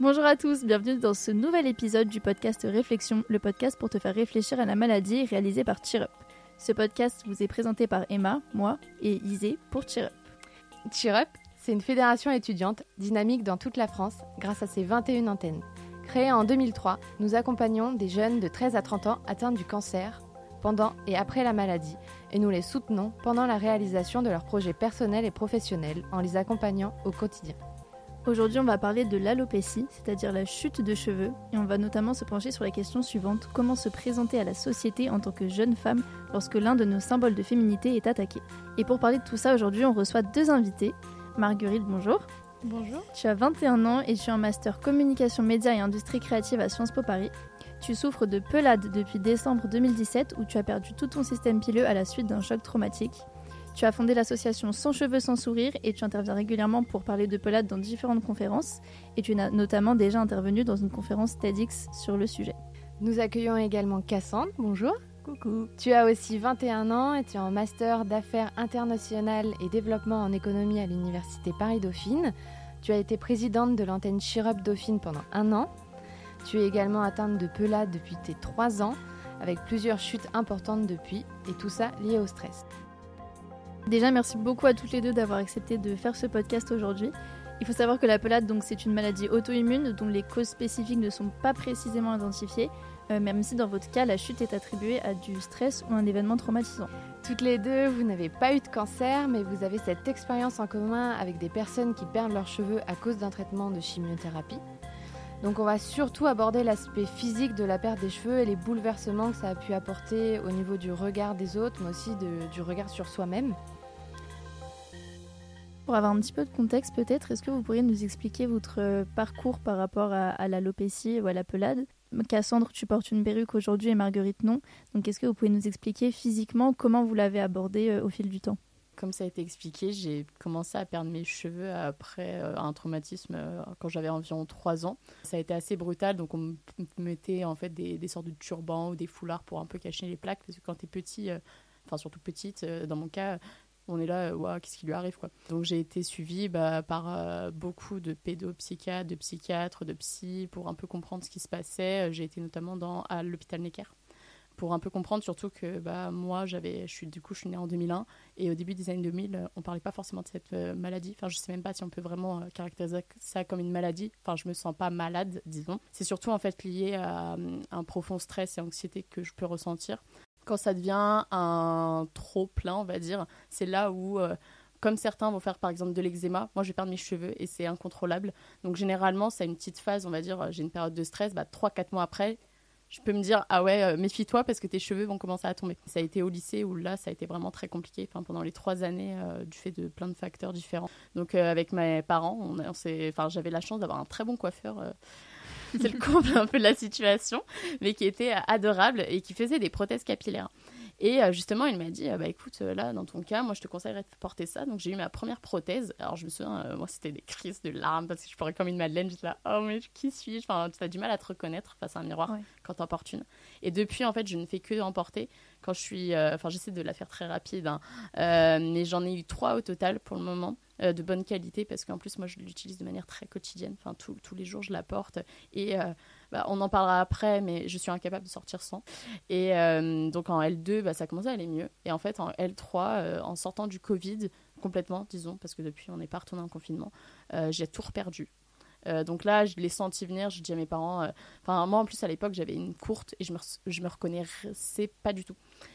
Bonjour à tous, bienvenue dans ce nouvel épisode du podcast Réflexion, le podcast pour te faire réfléchir à la maladie réalisé par Cheer Ce podcast vous est présenté par Emma, moi et Isée pour Cheer Up. c'est une fédération étudiante dynamique dans toute la France grâce à ses 21 antennes. Créée en 2003, nous accompagnons des jeunes de 13 à 30 ans atteints du cancer pendant et après la maladie et nous les soutenons pendant la réalisation de leurs projets personnels et professionnels en les accompagnant au quotidien. Aujourd'hui, on va parler de l'alopécie, c'est-à-dire la chute de cheveux, et on va notamment se pencher sur la question suivante comment se présenter à la société en tant que jeune femme lorsque l'un de nos symboles de féminité est attaqué? Et pour parler de tout ça, aujourd'hui, on reçoit deux invités. Marguerite, bonjour. Bonjour. Tu as 21 ans et tu es en master communication média et industrie créative à Sciences Po Paris. Tu souffres de pelade depuis décembre 2017 où tu as perdu tout ton système pileux à la suite d'un choc traumatique. Tu as fondé l'association Sans cheveux sans sourire et tu interviens régulièrement pour parler de pelade dans différentes conférences et tu as notamment déjà intervenu dans une conférence TEDx sur le sujet. Nous accueillons également Cassandre, bonjour. Coucou. Tu as aussi 21 ans et tu es en master d'affaires internationales et développement en économie à l'université Paris-Dauphine. Tu as été présidente de l'antenne Chirup Dauphine pendant un an. Tu es également atteinte de pelade depuis tes 3 ans, avec plusieurs chutes importantes depuis, et tout ça lié au stress. Déjà, merci beaucoup à toutes les deux d'avoir accepté de faire ce podcast aujourd'hui. Il faut savoir que la pelade, donc, c'est une maladie auto-immune dont les causes spécifiques ne sont pas précisément identifiées, euh, même si dans votre cas, la chute est attribuée à du stress ou un événement traumatisant. Toutes les deux, vous n'avez pas eu de cancer, mais vous avez cette expérience en commun avec des personnes qui perdent leurs cheveux à cause d'un traitement de chimiothérapie. Donc on va surtout aborder l'aspect physique de la perte des cheveux et les bouleversements que ça a pu apporter au niveau du regard des autres, mais aussi du regard sur soi-même. Pour avoir un petit peu de contexte peut-être, est-ce que vous pourriez nous expliquer votre euh, parcours par rapport à, l'alopécie ou à la pelade? Cassandre, tu portes une perruque aujourd'hui et Marguerite non. Donc est-ce que vous pouvez nous expliquer physiquement comment vous l'avez abordé euh, au fil du temps? Comme ça a été expliqué, j'ai commencé à perdre mes cheveux après euh, un traumatisme quand j'avais environ 3 ans. Ça a été assez brutal, donc on me mettait en fait des, sortes de turbans ou des foulards pour un peu cacher les plaques, parce que quand tu es petit, enfin surtout petite, dans mon cas, on est là, euh, qu'est-ce qui lui arrive quoi. Donc j'ai été suivie bah, par euh, beaucoup de pédopsychiatres, de psychiatres, de psy pour un peu comprendre ce qui se passait. J'ai été notamment dans, à l'hôpital Necker pour un peu comprendre surtout que bah, moi j'avais je suis du coup je suis née en 2001 et au début des années 2000 on parlait pas forcément de cette euh, maladie enfin je sais même pas si on peut vraiment caractériser ça comme une maladie enfin je me sens pas malade disons c'est surtout en fait lié à un profond stress et anxiété que je peux ressentir quand ça devient un trop plein, on va dire, c'est là où, euh, comme certains vont faire par exemple de l'eczéma, moi je vais perdre mes cheveux et c'est incontrôlable. Donc généralement, c'est une petite phase, on va dire, j'ai une période de stress, bah, 3-4 mois après, je peux me dire ah ouais euh, méfie-toi parce que tes cheveux vont commencer à tomber. Ça a été au lycée où là ça a été vraiment très compliqué. Pendant les trois années euh, du fait de plein de facteurs différents. Donc avec mes parents, enfin j'avais la chance d'avoir un très bon coiffeur c'est le comble un peu de la situation, mais qui était adorable et qui faisait des prothèses capillaires. Et euh, justement, il m'a dit, euh, bah écoute, euh, là, dans ton cas, moi, je te conseillerais de porter ça. Donc, j'ai eu ma première prothèse. Alors, je me souviens, moi, c'était des crises de larmes parce que je pourrais comme une madeleine. J'étais là, oh, mais qui suis-je? Enfin, tu as du mal à te reconnaître face à un miroir quand t'en portes une. Et depuis, en fait, je ne fais que en porter quand je suis. Enfin, j'essaie de la faire très rapide, hein. mais j'en ai eu trois au total pour le moment. Euh, de bonne qualité parce qu'en plus moi je l'utilise de manière très quotidienne enfin tous les jours je la porte et euh, bah, on en parlera après mais je suis incapable de sortir sans et euh, donc en L2 bah, ça commençait à aller mieux et en fait en L3 en sortant du Covid complètement disons parce que depuis on n'est pas retourné en confinement j'ai tout reperdu donc là, je l'ai senti venir. Je dis à mes parents. Enfin, moi en plus à l'époque, j'avais une courte et je me, je me reconnaissais pas du tout.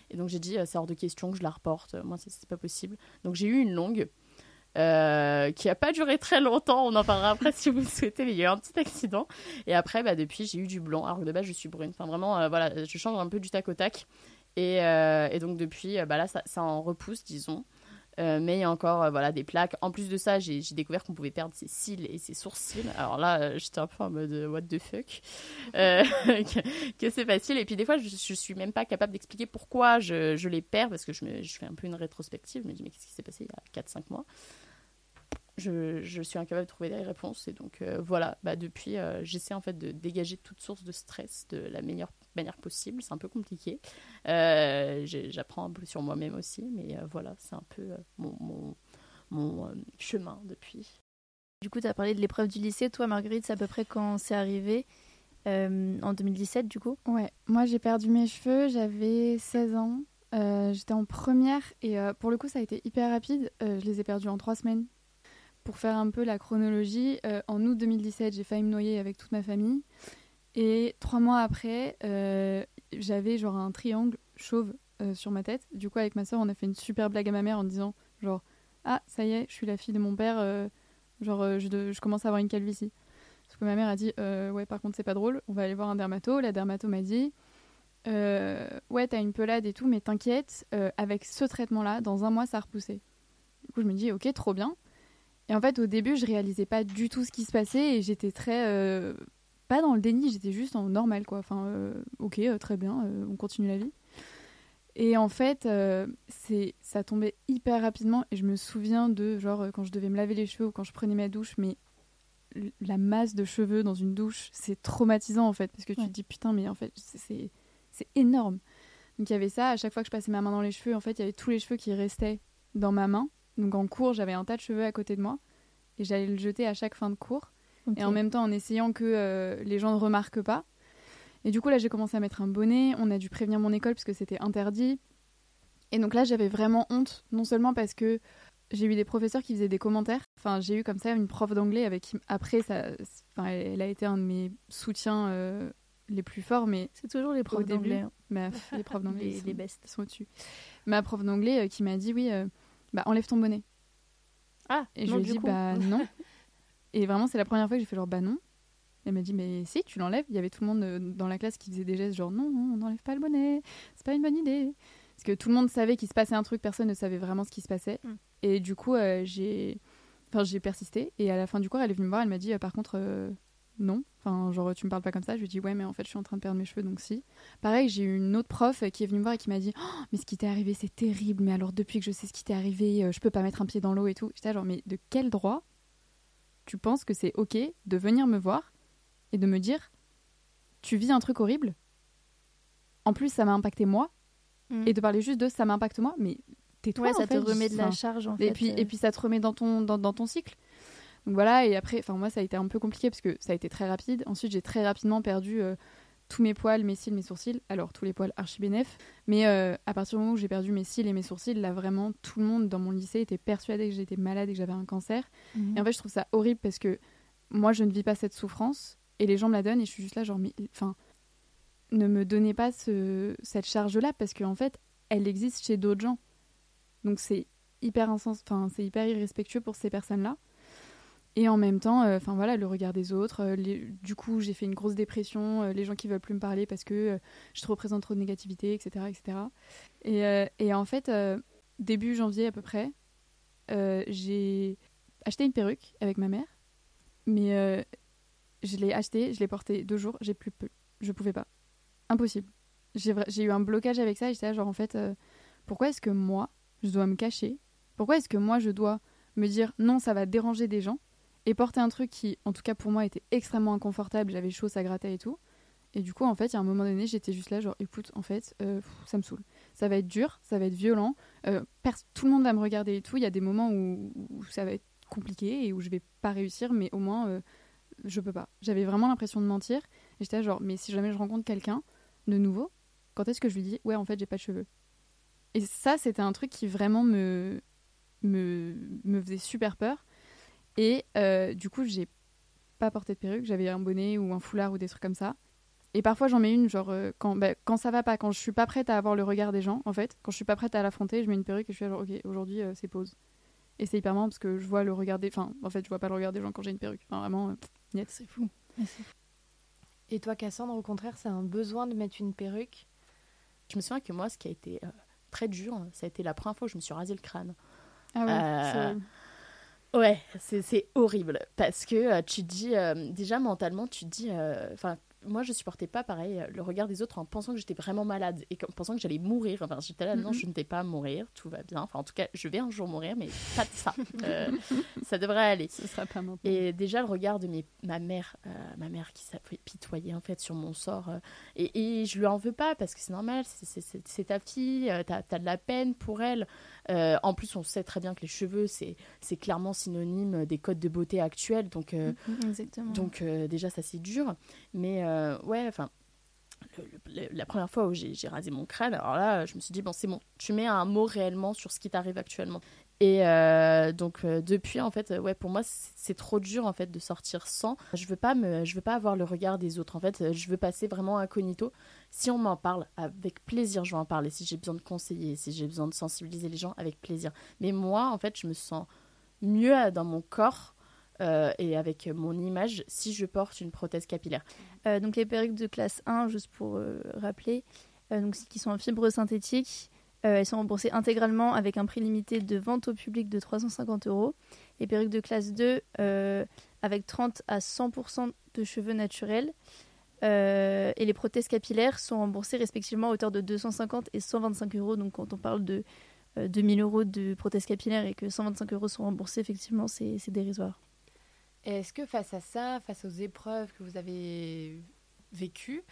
Et donc j'ai dit, c'est hors de question que je la reporte. Moi, c'est pas possible. Donc j'ai eu une longue. Euh, qui a pas duré très longtemps. On en parlera après si vous le souhaitez, mais il y a eu un petit accident. Et après, bah, depuis, j'ai eu du blanc. Alors que de base, je suis brune. Enfin, vraiment, euh, voilà, je change un peu du tac au tac. Et, euh, donc, depuis, bah, là, ça, en repousse, disons. mais il y a encore voilà, des plaques. En plus de ça, j'ai découvert qu'on pouvait perdre ses cils et ses sourcils. Alors là, j'étais un peu en mode what the fuck? Que, c'est facile. Et puis des fois, je, je suis même pas capable d'expliquer pourquoi je, les perds parce que je, je fais un peu une rétrospective. Je me dis, mais qu'est-ce qui s'est passé il y a 4-5 mois? Je, suis incapable de trouver des réponses. Et donc euh, voilà, bah, depuis, euh, j'essaie en fait de dégager toute source de stress de la meilleure manière possible. C'est un peu compliqué. Euh, j'apprends un peu sur moi-même aussi, mais voilà, c'est un peu mon, mon, mon chemin depuis. Du coup, tu as parlé de l'épreuve du lycée. Toi, Marguerite, c'est à peu près quand c'est arrivé euh, En 2017, du coup? Ouais, moi j'ai perdu mes cheveux, j'avais 16 ans. Euh, J'étais en première et euh, pour le coup, ça a été hyper rapide. Euh, je les ai perdus en trois semaines. Pour faire un peu la chronologie, euh, en août 2017, j'ai failli me noyer avec toute ma famille. Et trois mois après, euh, j'avais genre un triangle chauve euh, sur ma tête. Du coup, avec ma soeur, on a fait une super blague à ma mère en disant genre ah ça y est, je suis la fille de mon père. genre je, je commence à avoir une calvitie. Parce que ma mère a dit ouais par contre c'est pas drôle, on va aller voir un dermato. La dermato m'a dit ouais t'as une pelade et tout, mais t'inquiète, avec ce traitement-là, dans un mois ça a repoussé. Du coup je me dis ok trop bien. Et en fait au début je réalisais pas du tout ce qui se passait et j'étais très euh, pas dans le déni, j'étais juste en normal quoi. Enfin euh, ok euh, très bien, euh, on continue la vie. Et en fait, c'est ça tombait hyper rapidement et je me souviens de genre quand je devais me laver les cheveux ou quand je prenais ma douche, mais la masse de cheveux dans une douche, c'est traumatisant en fait parce que tu Ouais. te dis putain mais en fait c'est énorme. Donc il y avait ça, à chaque fois que je passais ma main dans les cheveux, en fait il y avait tous les cheveux qui restaient dans ma main. Donc en cours j'avais un tas de cheveux à côté de moi et j'allais le jeter à chaque fin de cours et en même temps en essayant que euh, les gens ne remarquent pas. Et du coup, là, j'ai commencé à mettre un bonnet. On a dû prévenir mon école parce que c'était interdit. Et donc là, j'avais vraiment honte, non seulement parce que j'ai eu des professeurs qui faisaient des commentaires. Enfin, j'ai eu comme ça une prof d'anglais avec qui, après, ça, enfin, elle, a été un de mes soutiens euh, les plus forts, mais C'est toujours les profs d'anglais. hein. les profs d'anglais, Les- ils sont- les au-dessus. Ma prof d'anglais euh, qui m'a dit, oui, euh, bah, enlève ton bonnet. Ah, Et je lui ai dit, coup. bah non. Et vraiment, c'est la première fois que j'ai fait genre, bah non. Elle m'a dit, mais si, tu l'enlèves. Il y avait tout le monde euh, dans la classe qui faisait des gestes genre, non, non, on n'enlève pas le bonnet, c'est pas une bonne idée. Parce que tout le monde savait qu'il se passait un truc, personne ne savait vraiment ce qui se passait. Mm. Et du coup, euh, j'ai enfin, j'ai persisté. Et à la fin du cours, elle est venue me voir, elle m'a dit, euh, par contre, euh, non. Enfin, genre, tu me parles pas comme ça. Je lui dit, ouais, mais en fait, je suis en train de perdre mes cheveux, donc si. Pareil, j'ai eu une autre prof euh, qui est venue me voir et qui m'a dit, Oh, mais ce qui t'est arrivé, c'est terrible. Mais alors, depuis que je sais ce qui t'est arrivé, euh, je peux pas mettre un pied dans l'eau et tout. J'étais genre, mais de quel droit tu penses que c'est ok de venir me voir et de me dire tu vis un truc horrible? En plus ça m'a impacté moi Mm. et de parler juste de ça m'impacte moi mais tais-toi Ouais, ça en te fait. remet de la charge en et fait. puis euh. et puis ça te remet dans ton dans, dans ton cycle donc voilà et après enfin moi ça a été un peu compliqué parce que ça a été très rapide ensuite j'ai très rapidement perdu euh, tous mes poils mes cils mes sourcils alors tous les poils archi bénef mais euh, à partir du moment où j'ai perdu mes cils et mes sourcils là vraiment tout le monde dans mon lycée était persuadé que j'étais malade et que j'avais un cancer Mhm. et en fait, je trouve ça horrible parce que moi, je ne vis pas cette souffrance et les gens me la donnent et je suis juste là, genre, mais enfin, ne me donnez pas ce, cette charge-là parce qu'en fait, elle existe chez d'autres gens. Donc c'est hyper insens, enfin, c'est hyper irrespectueux pour ces personnes-là. Et en même temps, euh, enfin voilà, le regard des autres. euh, du coup, j'ai fait une grosse dépression. euh, les gens qui veulent plus me parler parce que je représente trop de négativité, etc., etc. Et, en fait, début janvier à peu près, j'ai acheté une perruque avec ma mère, mais je l'ai achetée, je l'ai portée deux jours, j'ai plus peu, je pouvais pas, impossible. J'ai eu un blocage avec ça, j'étais genre en fait, pourquoi est-ce que moi je dois me cacher? Pourquoi est-ce que moi je dois me dire non, ça va déranger des gens? Et porter un truc qui, en tout cas pour moi, était extrêmement inconfortable, j'avais chaud, ça grattait et tout. Et du coup, en fait, il y a un moment donné, j'étais juste là, genre, écoute, en fait, euh, ça me saoule. Ça va être dur, ça va être violent. euh, tout le monde va me regarder et tout. Il y a des moments où, ça va être compliqué et où je vais pas réussir, mais au moins, euh, je peux pas. J'avais vraiment l'impression de mentir. Et j'étais genre, mais si jamais je rencontre quelqu'un de nouveau, quand est-ce que je lui dis, ouais, en fait, j'ai pas de cheveux? Et ça, c'était un truc qui vraiment me, me, me faisait super peur. Et euh, du coup, j'ai pas porté de perruque, j'avais un bonnet ou un foulard ou des trucs comme ça. Et parfois, j'en mets une, genre, euh, quand, bah, quand ça va pas, quand je suis pas prête à avoir le regard des gens, en fait, quand je suis pas prête à l'affronter, je mets une perruque et je suis là, genre, ok, aujourd'hui, euh, c'est pause. Et c'est hyper marrant parce que je vois le regard des. Enfin, en fait, je vois pas le regard des gens quand j'ai une perruque. Enfin, vraiment, euh. C'est fou. Et toi, Cassandre, au contraire, c'est un besoin de mettre une perruque? Je me souviens que moi, ce qui a été euh, très dur, ça a été la première fois où je me suis rasé le crâne. Ah ouais, Euh, c'est- Ouais, c'est horrible parce que euh, tu dis euh, déjà mentalement, tu dis, euh, enfin moi je supportais pas pareil le regard des autres en pensant que j'étais vraiment malade et en pensant que j'allais mourir. Enfin j'étais là non, Mhm. je ne vais pas mourir, tout va bien. Enfin en tout cas je vais un jour mourir, mais pas de ça. Ça devrait aller. ce sera pas maintenant. Et déjà le regard de mes, ma mère, ma mère qui s'apitoyait en fait sur mon sort. et, et je lui en veux pas parce que c'est normal, c'est- c'est c'est- c'est ta fille, t'as as de la peine pour elle. Euh, en plus, on sait très bien que les cheveux, c'est clairement synonyme des codes de beauté actuels. Donc, euh, Exactement. donc euh, déjà, ça c'est dur. Mais ouais, enfin, la première fois où j'ai j'ai rasé mon crâne, alors là, je me suis dit, bon, c'est bon, tu mets un mot réellement sur ce qui t'arrive actuellement. Et euh, donc euh, depuis en fait euh, ouais pour moi c'est trop dur en fait de sortir sans. Je veux pas me je veux pas avoir le regard des autres. En fait euh, je veux passer vraiment incognito. Si on m'en parle avec plaisir je vais en parler. Si j'ai besoin de conseiller si j'ai besoin de sensibiliser les gens avec plaisir. Mais moi en fait je me sens mieux à- dans mon corps euh, et avec mon image si je porte une prothèse capillaire. Euh, donc les perruques de classe 1, juste pour euh, rappeler, euh, donc, qui sont en fibre synthétique, euh, elles sont remboursées intégralement avec un prix limité de vente au public de 350 euros. Les perruques de classe 2, euh, avec 30 à 100% de cheveux naturels. Euh, et les prothèses capillaires sont remboursées respectivement à hauteur de 250 et 125 euros. Donc quand on parle de euh, 2000 euros de prothèses capillaires et que 125 euros sont remboursés, effectivement, c'est dérisoire. Est-ce que face à ça, face aux épreuves que vous avez vécues,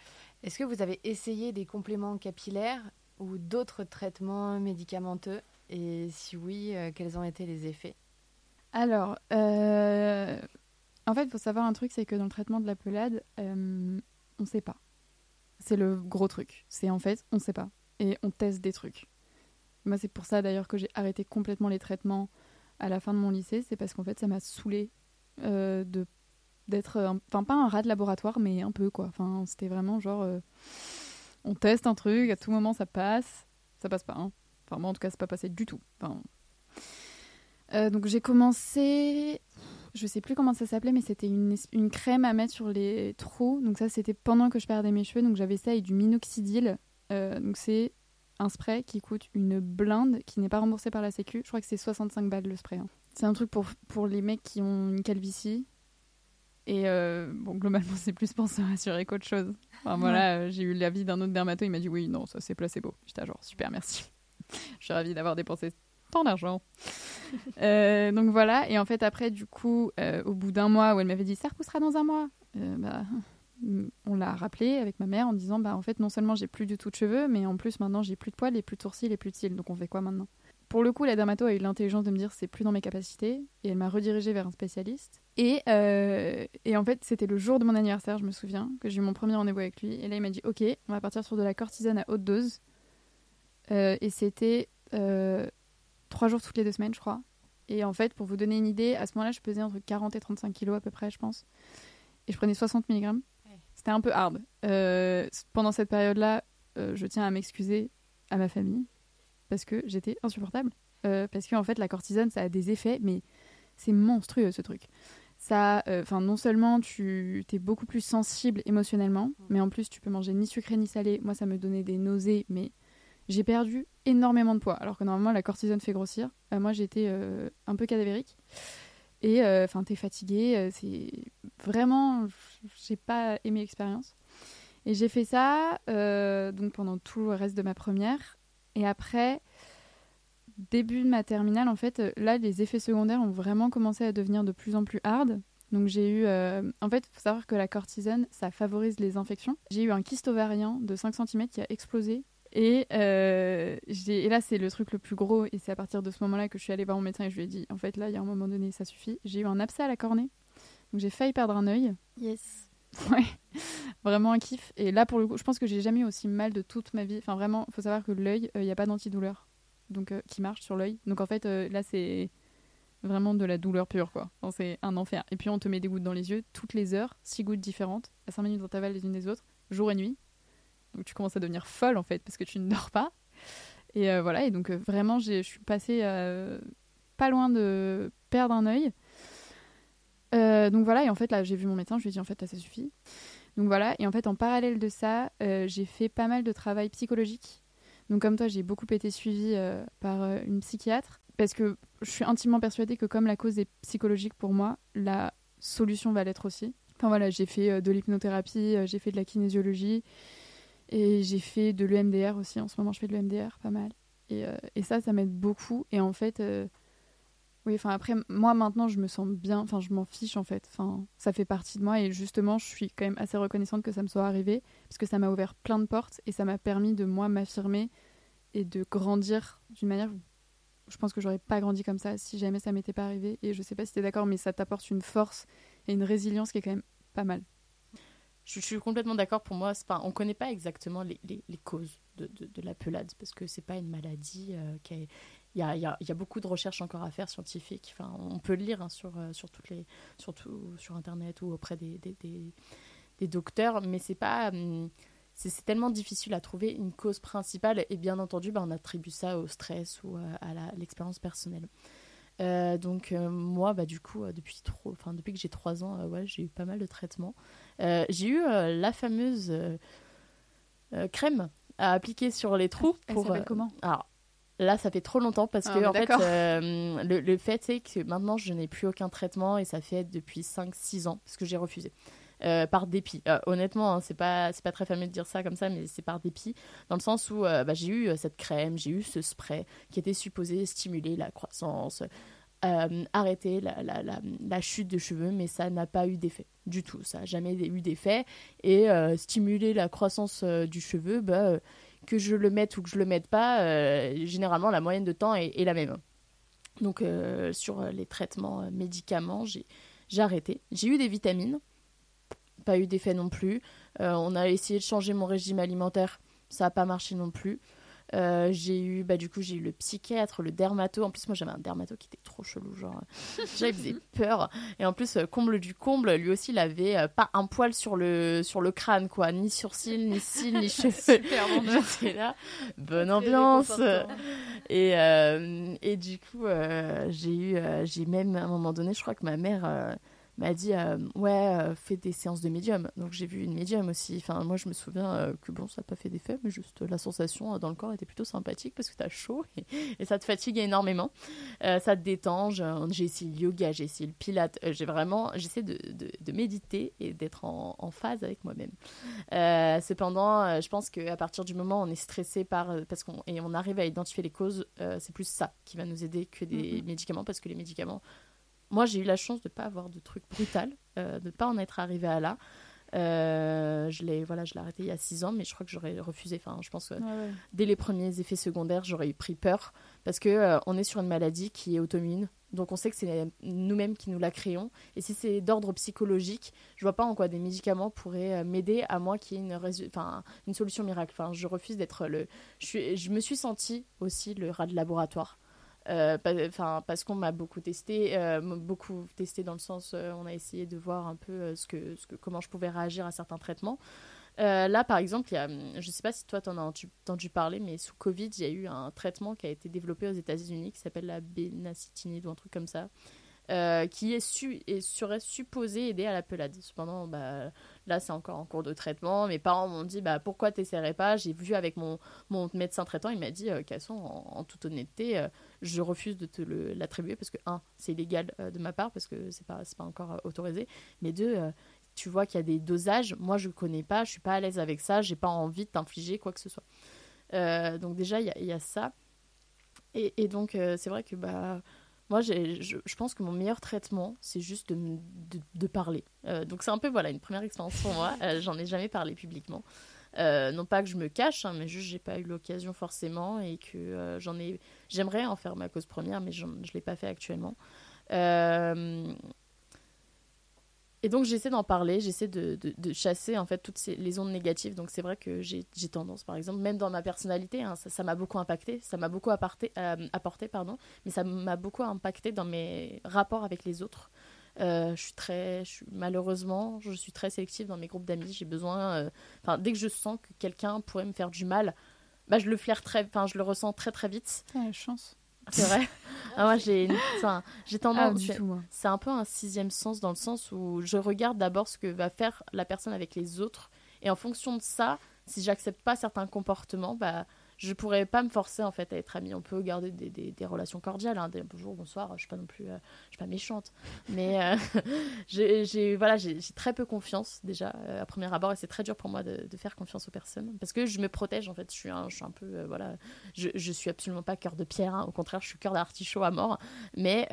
est-ce que vous avez essayé des compléments capillaires ou d'autres traitements médicamenteux Et si oui, euh, quels ont été les effets? Alors, euh, en fait, il faut savoir un truc, c'est que dans le traitement de la pelade, euh, on sait pas. C'est le gros truc. C'est en fait, on sait pas. Et on teste des trucs. Moi, c'est pour ça d'ailleurs que j'ai arrêté complètement les traitements à la fin de mon lycée. C'est parce qu'en fait, ça m'a saoulé de d'être, enfin pas un rat de laboratoire, mais un peu quoi. Enfin, c'était vraiment genre, on teste un truc, à tout moment ça passe, ça passe pas. hein. Enfin moi en tout cas, c'est pas passé du tout. Euh, donc j'ai commencé, je sais plus comment ça s'appelait, mais c'était une, une crème à mettre sur les trous. Donc ça c'était pendant que je perdais mes cheveux. Donc j'avais ça et du minoxidil. Euh, donc c'est un spray qui coûte une blinde, qui n'est pas remboursé par la Sécu. Je crois que c'est 65 balles le spray. hein. C'est un truc pour, pour les mecs qui ont une calvitie. Et euh, bon, globalement, c'est plus pour se rassurer qu'autre chose. Enfin, voilà, euh, j'ai eu l'avis d'un autre dermato, il m'a dit oui, non, ça c'est placebo. J'étais genre super, merci. Je suis ravie d'avoir dépensé tant d'argent. Euh, donc voilà, et en fait, après, du coup, au bout d'un mois où elle m'avait dit ça repoussera dans un mois, bah, on l'a rappelé avec ma mère en disant bah en fait, non seulement j'ai plus du tout de cheveux, mais en plus maintenant j'ai plus de poils et plus de sourcils et plus de cils. Donc on fait quoi maintenant? Pour le coup, la dermato a eu l'intelligence de me dire c'est plus dans mes capacités et elle m'a redirigée vers un spécialiste. Et, euh, et en fait, c'était le jour de mon anniversaire, je me souviens, que j'ai eu mon premier rendez-vous avec lui. Et là, il m'a dit Ok, on va partir sur de la cortisone à haute dose. Euh, et c'était euh, trois jours toutes les deux semaines, je crois. Et en fait, pour vous donner une idée, à ce moment-là, je pesais entre 40 et 35 kilos à peu près, je pense. Et je prenais 60 mg. C'était un peu hard. Pendant cette période-là, je tiens à m'excuser à ma famille parce que j'étais insupportable. Euh, parce qu'en fait, la cortisone, ça a des effets, mais c'est monstrueux ce truc. Ça, enfin, non seulement tu es beaucoup plus sensible émotionnellement, mais en plus tu peux manger ni sucré ni salé. Moi, ça me donnait des nausées, mais j'ai perdu énormément de poids. Alors que normalement, la cortisone fait grossir. Euh, moi, j'étais euh, un peu cadavérique. Et enfin, t'es fatigué. euh, c'est vraiment, j'ai pas aimé l'expérience. Et j'ai fait ça euh, donc pendant tout le reste de ma première. Et après, début de ma terminale, en fait, euh, là, les effets secondaires ont vraiment commencé à devenir de plus en plus hard. Donc j'ai eu... euh, En fait, faut savoir que la cortisone, ça favorise les infections. J'ai eu un kyste ovarien de 5 cm qui a explosé. Et, euh, et là, c'est le truc le plus gros. Et c'est à partir de ce moment-là que je suis allée voir mon médecin et je lui ai dit, en fait, là, il y a un moment donné, ça suffit. J'ai eu un abcès à la cornée. Donc j'ai failli perdre un œil. Yes. Ouais, vraiment un kiff. Et là, pour le coup, je pense que j'ai jamais eu aussi mal de toute ma vie. Enfin, vraiment, faut savoir que l'œil, il n'y a pas d'antidouleur donc euh, qui marche sur l'œil. Donc en fait, euh, là, c'est vraiment de la douleur pure, quoi. C'est un enfer. Et puis, on te met des gouttes dans les yeux toutes les heures, six gouttes différentes, à 5 minutes d'intervalle les unes des autres, jour et nuit. Donc tu commences à devenir folle, en fait, parce que tu ne dors pas. Et euh, voilà, et donc euh, vraiment, je suis passée euh, pas loin de perdre un œil. Euh, donc voilà, et en fait là j'ai vu mon médecin, je lui ai dit en fait là ça suffit. Donc voilà, et en fait en parallèle de ça, euh, j'ai fait pas mal de travail psychologique. Donc comme toi, j'ai beaucoup été suivie euh, par une psychiatre parce que je suis intimement persuadée que comme la cause est psychologique pour moi, la solution va l'être aussi. Enfin voilà, j'ai fait de l'hypnothérapie, j'ai fait de la kinésiologie et j'ai fait de l'EMDR aussi. En ce moment, je fais de l'EMDR, pas mal. Et, et ça, ça m'aide beaucoup. Et en fait, oui, enfin après, moi maintenant, je me sens bien. Enfin, je m'en fiche en fait. Enfin, ça fait partie de moi et justement, je suis quand même assez reconnaissante que ça me soit arrivé parce que ça m'a ouvert plein de portes et ça m'a permis de moi m'affirmer et de grandir d'une manière je pense que j'aurais pas grandi comme ça si jamais ça m'était pas arrivé. Et je sais pas si t'es d'accord, mais ça t'apporte une force et une résilience qui est quand même pas mal. Je, suis complètement d'accord. Pour moi, pas, on ne connaît pas exactement les, les, causes de, de, la pelade parce que c'est pas une maladie euh, qui est, il y, a, y, a, y a, beaucoup de recherches encore à faire scientifiques. Enfin, on peut le lire hein, sur, euh, sur, toutes les, surtout sur Internet ou auprès des, des, des, docteurs, mais c'est pas. Hum, c'est tellement difficile à trouver une cause principale et bien entendu, bah, on attribue ça au stress ou euh, à l'expérience personnelle. Euh, donc moi, bah, du coup, depuis, trop, depuis que j'ai 3 ans, ouais, j'ai eu pas mal de traitements. j'ai eu la fameuse crème à appliquer sur les trous. Elle pour, comment? Alors, Là, ça fait trop longtemps parce ah, que en fait, euh, le, fait c'est que maintenant je n'ai plus aucun traitement et ça fait depuis 5-6 ans parce que j'ai refusé. Euh, par dépit. Euh, honnêtement, hein, c'est pas c'est pas très fameux de dire ça comme ça, mais c'est par dépit dans le sens où bah, j'ai eu cette crème, j'ai eu ce spray qui était supposé stimuler la croissance, arrêter la, la, la, chute de cheveux, mais ça n'a pas eu d'effet du tout. Ça n'a jamais eu d'effet et stimuler la croissance du cheveu, bah que je le mette ou que je le mette pas, euh, généralement la moyenne de temps est, la même. Donc euh, sur les traitements euh, médicaments, j'ai arrêté. J'ai eu des vitamines, pas eu d'effet non plus. on a essayé de changer mon régime alimentaire, ça n'a pas marché non plus. Euh, j'ai eu, bah, du coup, j'ai eu le psychiatre, le dermato. En plus, moi, j'avais un dermato qui était trop chelou, genre, déjà, il faisait peur. Et en plus, euh, comble du comble, lui aussi, il avait euh, pas un poil sur le, sur le crâne, quoi, ni sourcils, ni cils, ni cheveux. Super là, bonne ambiance. Et, et du coup, j'ai eu, j'ai même, à un moment donné, je crois que ma mère m'a dit euh, ouais euh, fais des séances de médium. Donc j'ai vu une médium aussi. Enfin moi je me souviens euh, que bon ça n'a pas fait d'effet mais juste la sensation dans le corps était plutôt sympathique parce que tu as chaud et, ça te fatigue énormément. Ça te détend j'ai essayé le yoga j'ai essayé le pilate j'ai vraiment j'essaie de, de, méditer et d'être en, en, phase avec moi-même. Cependant je pense qu'à partir du moment où on est stressé par parce qu'on et on arrive à identifier les causes c'est plus ça qui va nous aider que des mm-hmm. médicaments parce que les médicaments moi, j'ai eu la chance de ne pas avoir de truc brutal, euh, de ne pas en être arrivé à là. Euh, je l'ai voilà, je l'ai arrêté il y a six ans, mais je crois que j'aurais refusé. Enfin, je pense que dès les premiers effets secondaires, j'aurais pris peur parce que euh, on est sur une maladie qui est auto-immune. Donc on sait que c'est nous-mêmes qui nous la créons. Et si c'est d'ordre psychologique, je vois pas en quoi des médicaments pourraient m'aider à moi qui ait une, enfin, une solution miracle. Enfin, je refuse d'être le. Je, je me suis sentie aussi le rat de laboratoire. Euh, enfin parce qu'on m'a beaucoup testé, euh, beaucoup testé dans le sens, euh, on a essayé de voir un peu que, ce que, comment je pouvais réagir à certains traitements. là, par exemple, y a, je ne sais pas si toi t'en as entendu parler, mais sous Covid, il y a eu un traitement qui a été développé aux États-Unis qui s'appelle la bénacitinide ou un truc comme ça. Qui est, su et serait supposé aider à la pelade. Cependant, bah, Là, c'est encore en cours de traitement. Mes parents m'ont dit bah, pourquoi t'essaierais pas? J'ai vu avec mon, mon médecin traitant, il m'a dit euh, Casson, en, toute honnêteté, euh, je refuse de te l'attribuer parce que, un, c'est illégal euh, de ma part parce que c'est pas, pas encore autorisé. Mais deux, tu vois qu'il y a des dosages. Moi, je connais pas, je suis pas à l'aise avec ça, j'ai pas envie de t'infliger quoi que ce soit. donc, déjà, il y, y, a ça. Et, et donc, c'est vrai que bah, moi, je, je, pense que mon meilleur traitement, c'est juste de, de, parler. Euh, donc, c'est un peu voilà, une première expérience pour moi. Euh, j'en ai jamais parlé publiquement. Euh, non pas que je me cache, hein, mais juste j'ai pas eu l'occasion forcément et que j'en ai. J'aimerais en faire ma cause première, mais je ne l'ai pas fait actuellement. Et donc j'essaie d'en parler, j'essaie de, chasser en fait toutes les ondes négatives. Donc c'est vrai que j'ai tendance, par exemple, même dans ma personnalité, hein, ça m'a beaucoup impacté, ça m'a beaucoup apporté, euh, apporté, pardon, mais ça m'a beaucoup impacté dans mes rapports avec les autres. Euh, je suis très, malheureusement, je suis très sélective dans mes groupes d'amis. J'ai besoin, euh, dès que je sens que quelqu'un pourrait me faire du mal, bah, je le flaire très, enfin, je le ressens très très vite. Ah, chance. C'est vrai. ah, moi, j'ai, j'ai tendance. Ah, c'est un peu un sixième sens dans le sens où je regarde d'abord ce que va faire la personne avec les autres, et en fonction de ça, si j'accepte pas certains comportements, bah je pourrais pas me forcer en fait à être amie. On peut garder des, des, relations cordiales, hein, des bonjour, bonsoir. Je suis pas non plus, euh, je suis pas méchante, mais euh, j'ai voilà, j'ai très peu confiance déjà euh, à premier abord et c'est très dur pour moi de, faire confiance aux personnes parce que je me protège en fait. Je suis un, je suis un peu voilà, je, je suis absolument pas cœur de pierre. Hein. au contraire, je suis cœur d'artichaut à mort, mais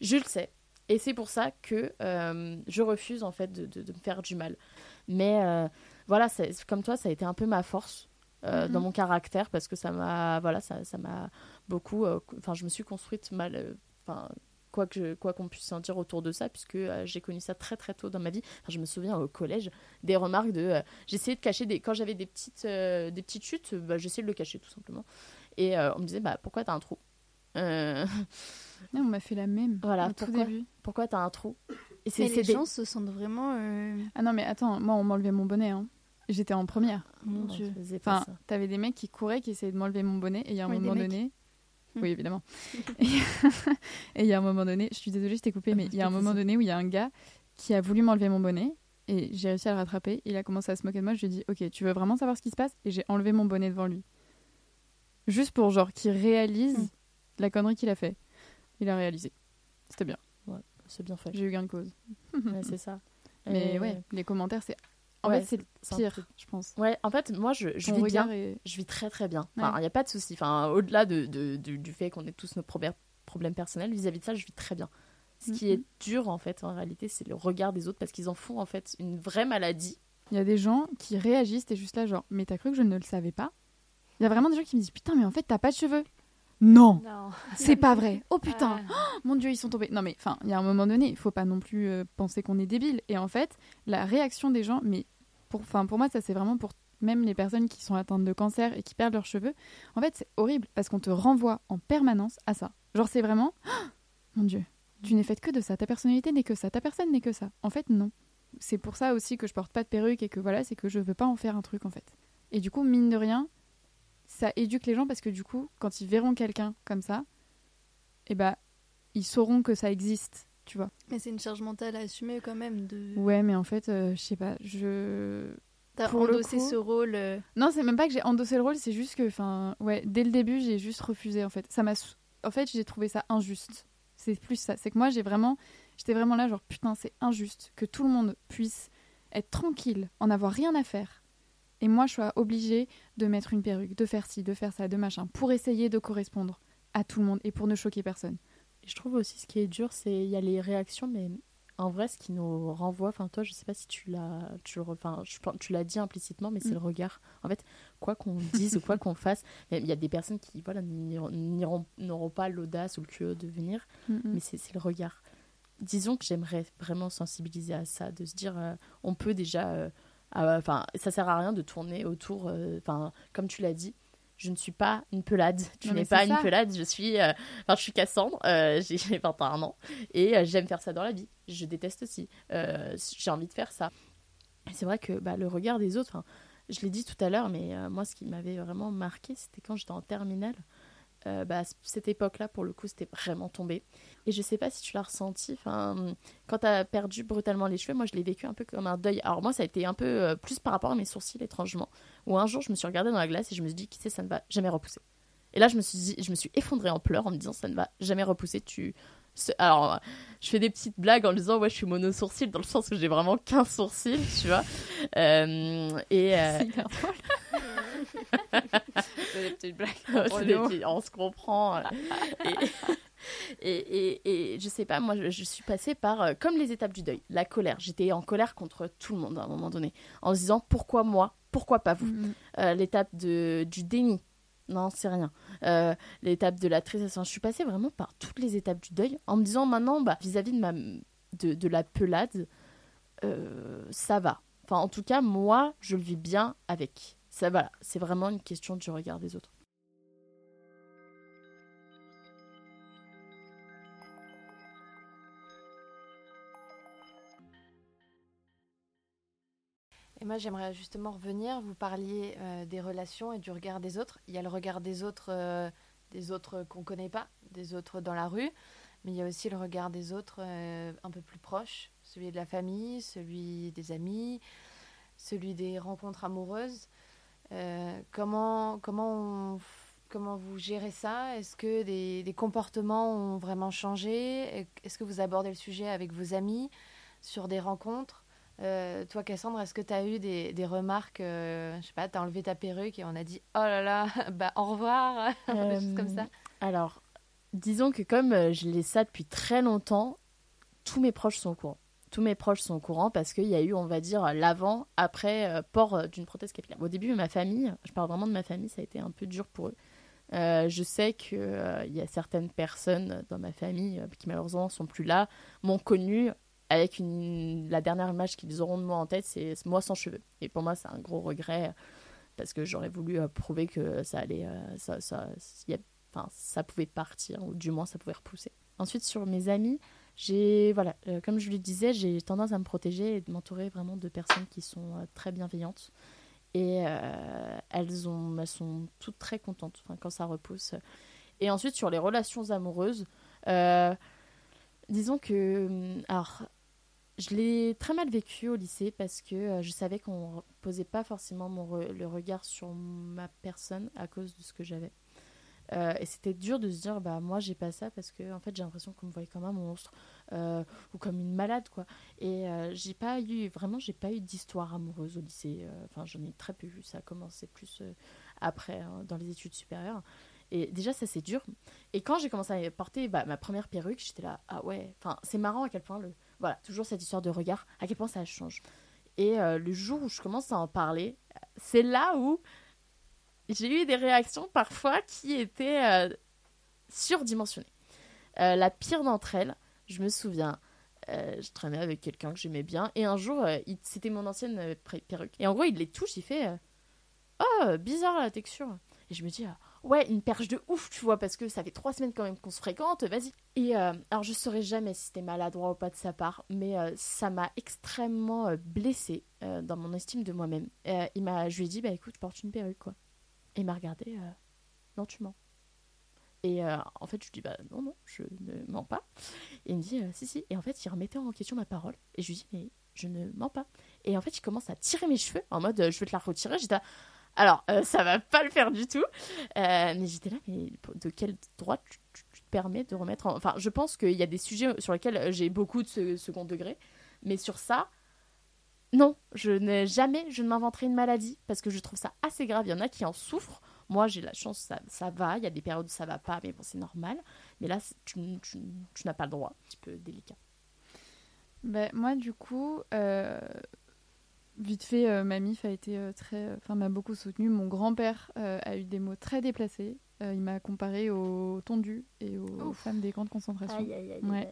je le sais. Et c'est pour ça que je refuse en fait de, de, de, me faire du mal. Mais voilà, comme toi, ça a été un peu ma force euh, dans mon caractère parce que ça m'a voilà ça ça m'a beaucoup euh, enfin je me suis construite mal euh, enfin quoi que je- quoi qu'on puisse en dire autour de ça puisque euh, j'ai connu ça très très tôt dans ma vie Enfin, je me souviens au collège des remarques de euh, j'essayais de cacher des quand j'avais des petites euh, des petites chutes bah, j'essayais de le cacher tout simplement et euh, on me disait bah pourquoi t'as un trou? Euh, Non, on m'a fait la même. Voilà, au tout pourquoi début. pourquoi t'as un trou? Et c'est les des- gens se sentent vraiment. euh, Ah non, mais attends, moi, on m'enlevait mon bonnet. Hein. J'étais en première. Mon Dieu. Enfin, t'avais des mecs qui couraient, qui essayaient de m'enlever mon bonnet, et il y a un Oui, moment donné. Hmm. Oui, évidemment. et il y a un moment donné, je suis désolée, je t'ai coupé, mais il y a un moment donné où il y a un gars qui a voulu m'enlever mon bonnet, et j'ai réussi à le rattraper. Il a commencé à se moquer de moi. Je lui ai dit, Ok, tu veux vraiment savoir ce qui se passe? Et j'ai enlevé mon bonnet devant lui. Juste pour, genre, qu'il réalise Hmm. la connerie qu'il a fait. Il a réalisé. C'était bien. c'est bien fait J'ai eu gain de cause. Ouais, c'est ça Mais Et- ouais, les commentaires, c'est. En Ouais, fait, c'est le pire, je pense. Ouais, en fait, moi, je, vis bien. est- Je vis très, très bien. Enfin, il Ouais. n'y a pas de souci. Enfin, au-delà de, de- de- du fait qu'on ait tous nos problèmes, problèmes personnels, vis-à-vis de ça, je vis très bien. Ce qui Mhm. est dur, en fait, en réalité, c'est le regard des autres parce qu'ils en font, en fait, une vraie maladie. Il y a des gens qui réagissent, t'es juste là, genre, mais t'as cru que je ne le savais pas? Il y a vraiment des gens qui me disent, putain, mais en fait, t'as pas de cheveux. Non, Non. c'est pas vrai. Oh putain, Ah. mon dieu, ils sont tombés. Non, mais enfin, il y a un moment donné, il faut pas non plus euh, penser qu'on est débile. Et en fait, la réaction des gens, mais pour, pour moi, ça c'est vraiment pour même les personnes qui sont atteintes de cancer et qui perdent leurs cheveux. En fait, c'est horrible parce qu'on te renvoie en permanence à ça. Genre, c'est vraiment, Ah, mon dieu, tu n'es faite que de ça. Ta personnalité n'est que ça. Ta personne n'est que ça. En fait, non. C'est pour ça aussi que je porte pas de perruque et que voilà, c'est que je veux pas en faire un truc en fait. Et du coup, mine de rien, ça éduque les gens parce que du coup, quand ils verront quelqu'un comme ça, eh ben, ils sauront que ça existe, tu vois. Mais c'est une charge mentale à assumer quand même. De... Ouais, mais en fait, euh, je sais pas, je. T'as endossé coup- ce rôle. euh, Non, c'est même pas que j'ai endossé le rôle, c'est juste que, enfin, ouais, dès le début, j'ai juste refusé en fait. Ça m'a, en fait, j'ai trouvé ça injuste. C'est plus ça, c'est que moi, j'ai vraiment, j'étais vraiment là, genre putain, c'est injuste que tout le monde puisse être tranquille, en avoir rien à faire, et moi, je sois obligée de mettre une perruque, de faire ci, de faire ça, de machin, pour essayer de correspondre à tout le monde et pour ne choquer personne. Je trouve aussi ce qui est dur, c'est il y a les réactions, mais en vrai, ce qui nous renvoie, enfin toi, je sais pas si tu l'as, tu, enfin, tu l'as dit implicitement, mais c'est Mm. le regard. En fait, quoi qu'on dise ou quoi qu'on fasse, il y a- il y, a des personnes qui, voilà, n'auront pas l'audace ou le culot de venir, Mm, mais c'est le regard. Disons que j'aimerais vraiment sensibiliser à ça, de se dire, euh, on peut déjà, euh, ah, enfin, ça sert à rien de tourner autour, euh, enfin, comme tu l'as dit. Je ne suis pas une pelade. Tu n'es pas une ça. pelade. Je suis, euh, enfin, je suis Cassandre. euh, j'ai j'ai 21 ans et euh, j'aime faire ça dans la vie. Je déteste aussi. Euh, j'ai envie de faire ça. C'est vrai que bah, le regard des autres. Je l'ai dit tout à l'heure, mais moi, ce qui m'avait vraiment marqué, c'était quand j'étais en terminale. Euh, bah, cette époque-là, pour le coup, c'était vraiment tombé. Et je sais pas si tu l'as ressenti. Quand tu as perdu brutalement les cheveux, moi, je l'ai vécu un peu comme un deuil. Alors moi, ça a été un peu euh, plus par rapport à mes sourcils, étrangement. Où un jour, je me suis regardée dans la glace et je me suis dit, qui sait, ça ne va jamais repousser. Et là, je me suis dit, je me suis effondrée en pleurs en me disant, ça ne va jamais repousser. Tu Alors, euh, je fais des petites blagues en disant, ouais, je suis mono-sourcil, dans le sens que j'ai vraiment qu'un sourcil, tu vois. Euh, et, euh, C'est des petites blagues. c'est des petits- on se comprend. et, et, et, et je sais pas, moi, je, je suis passée par, euh, comme les étapes du deuil, la colère. J'étais en colère contre tout le monde à un moment donné, en se disant, pourquoi moi Pourquoi pas vous? Mm, Euh, L'étape du déni. Non, c'est rien. Euh, l'étape de la tristesse. Je suis passée vraiment par toutes les étapes du deuil en me disant maintenant, bah, vis-à-vis de, ma, de, de la pelade, ça va. Enfin, en tout cas, moi, je le vis bien avec. Ça, voilà, c'est vraiment une question du regard des autres. Et moi, j'aimerais justement revenir. Vous parliez euh, des relations et du regard des autres. Il y a le regard des autres, euh, des autres qu'on connaît pas, des autres dans la rue, mais il y a aussi le regard des autres euh, un peu plus proches, celui de la famille, celui des amis, celui des rencontres amoureuses. Comment comment comment vous gérez ça? Est-ce que des, des comportements ont vraiment changé? Est-ce que vous abordez le sujet avec vos amis sur des rencontres? Euh, toi, Cassandre, est-ce que tu as eu des, des remarques euh, Je sais pas, tu as enlevé ta perruque et on a dit oh là là, bah au revoir, des choses comme ça. Alors, disons que comme euh, je l'ai ça depuis très longtemps, tous mes proches sont au courant. tous mes proches sont au courant parce qu'il y a eu, on va dire, l'avant, après euh, port euh, d'une prothèse capillaire. Au début, ma famille, je parle vraiment de ma famille, ça a été un peu dur pour eux. Euh, je sais qu'il y a certaines personnes dans ma famille qui malheureusement sont plus là, m'ont connu avec la dernière image qu'ils auront de moi en tête, c'est moi sans cheveux. Et pour moi, c'est un gros regret parce que j'aurais voulu prouver que ça allait, ça, ça, enfin, ça pouvait partir, ou du moins ça pouvait repousser. Ensuite, sur mes amis, j'ai voilà, euh, comme je le disais, j'ai tendance à me protéger et de m'entourer vraiment de personnes qui sont euh, très bienveillantes. Et euh, elles, ont, elles sont toutes très contentes quand ça repousse. Et ensuite, sur les relations amoureuses, disons que. Alors, je l'ai très mal vécu au lycée parce que je savais qu'on posait pas forcément le regard sur ma personne à cause de ce que j'avais. Euh, et c'était dur de se dire, bah moi j'ai pas ça parce que en fait j'ai l'impression qu'on me voyait comme un monstre euh, ou comme une malade quoi. Et euh, j'ai pas eu, vraiment j'ai pas eu d'histoire amoureuse au lycée. Enfin j'en ai très peu vu, ça a commencé plus après hein, dans les études supérieures. Et déjà ça c'est dur. Et quand j'ai commencé à porter bah, ma première perruque, j'étais là, ah ouais, enfin c'est marrant à quel point le, voilà toujours cette histoire de regard, à quel point ça change. Et le jour où je commence à en parler, c'est là où j'ai eu des réactions parfois qui étaient euh, surdimensionnées. Euh, la pire d'entre elles, je me souviens, euh, je traînais avec quelqu'un que j'aimais bien, et un jour, c'était mon ancienne perruque. Et en gros, il les touche, il fait Oh, bizarre la texture. Et je me dis Ouais, une perche de ouf, tu vois, parce que ça fait trois semaines quand même qu'on se fréquente, vas-y. Et alors, je saurais jamais si c'était maladroit ou pas de sa part, mais ça m'a extrêmement blessée dans mon estime de moi-même. il m'a, je lui ai dit Bah écoute, porte une perruque, quoi. Et il m'a regardé, euh, non, tu mens. Et euh, en fait, je lui dis, bah non, non, je ne mens pas. Et il me dit, euh, si, si. Et en fait, il remettait en question ma parole. Et je lui dis, mais je ne mens pas. Et en fait, il commence à tirer mes cheveux en mode, je vais te la retirer. J'étais alors, ça va pas le faire du tout. mais j'étais là, mais de quel droit tu, te permets de remettre en... Enfin, je pense qu'il y a des sujets sur lesquels j'ai beaucoup de second degré. Mais sur ça, non, je n'ai jamais, je ne m'inventerai une maladie parce que je trouve ça assez grave. Il y en a qui en souffrent. Moi, j'ai la chance, ça, va. Il y a des périodes où ça va pas, mais bon, c'est normal. Mais là, tu, tu, n'as pas le droit. Un petit peu délicat. Ben, moi, du coup, euh, vite fait, euh, ma mif a été euh, très, enfin, m'a beaucoup soutenue. Mon grand-père a eu des mots très déplacés. il m'a comparé aux tondus et aux, femmes des camps de concentration. Aïe, aïe, aïe,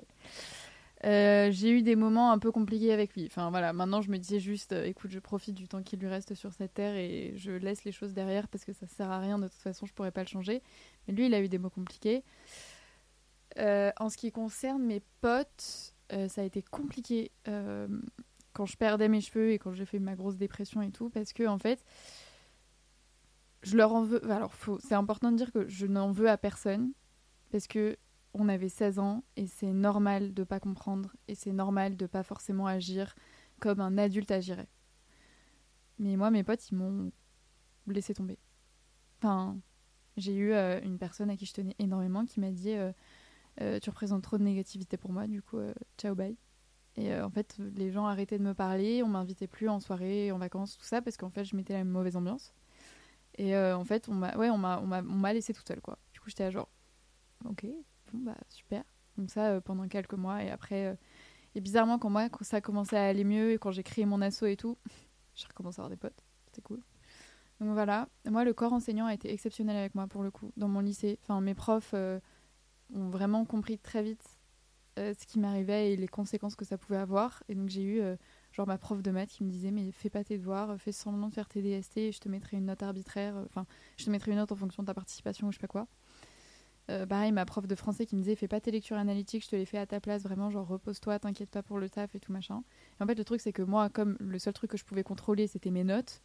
euh, j'ai eu des moments un peu compliqués avec lui. Enfin voilà, maintenant je me disais juste, euh, écoute, je profite du temps qui lui reste sur cette terre et je laisse les choses derrière parce que ça sert à rien. De toute façon, je pourrais pas le changer. Mais lui, il a eu des mots compliqués. Euh, en ce qui concerne mes potes, ça a été compliqué quand je perdais mes cheveux et quand j'ai fait ma grosse dépression et tout parce que en fait, je leur en veux. Alors, c'est important de dire que je n'en veux à personne parce que on avait 16 ans et c'est normal de pas comprendre et c'est normal de pas forcément agir comme un adulte agirait. Mais moi, mes potes, ils m'ont laissé tomber. Enfin, j'ai eu euh, une personne à qui je tenais énormément qui m'a dit euh, euh, Tu représentes trop de négativité pour moi, du coup, ciao, bye. Et en fait, les gens arrêtaient de me parler, on m'invitait plus en soirée, en vacances, tout ça, parce qu'en fait, je mettais la mauvaise ambiance. Et en fait, on m'a ouais, on m'a laissé toute seule, quoi. Du coup, j'étais à genre Ok, bon bah super. Comme ça euh, pendant quelques mois et après euh, et bizarrement quand moi quand ça commençait à aller mieux et quand j'ai créé mon asso et tout, j'ai recommencé à avoir des potes. C'était cool. Donc voilà, moi le corps enseignant a été exceptionnel avec moi pour le coup dans mon lycée. Enfin mes profs euh, ont vraiment compris très vite ce qui m'arrivait et les conséquences que ça pouvait avoir et donc j'ai eu genre ma prof de maths qui me disait mais fais pas tes devoirs, fais semblant de faire tes DST et je te mettrai une note arbitraire, enfin je te mettrai une note en fonction de ta participation ou je sais pas quoi. Euh, pareil, ma prof de français qui me disait fais pas tes lectures analytiques, je te les fais à ta place, vraiment, genre repose-toi, t'inquiète pas pour le taf et tout machin. Et en fait, le truc, c'est que moi, comme le seul truc que je pouvais contrôler, c'était mes notes,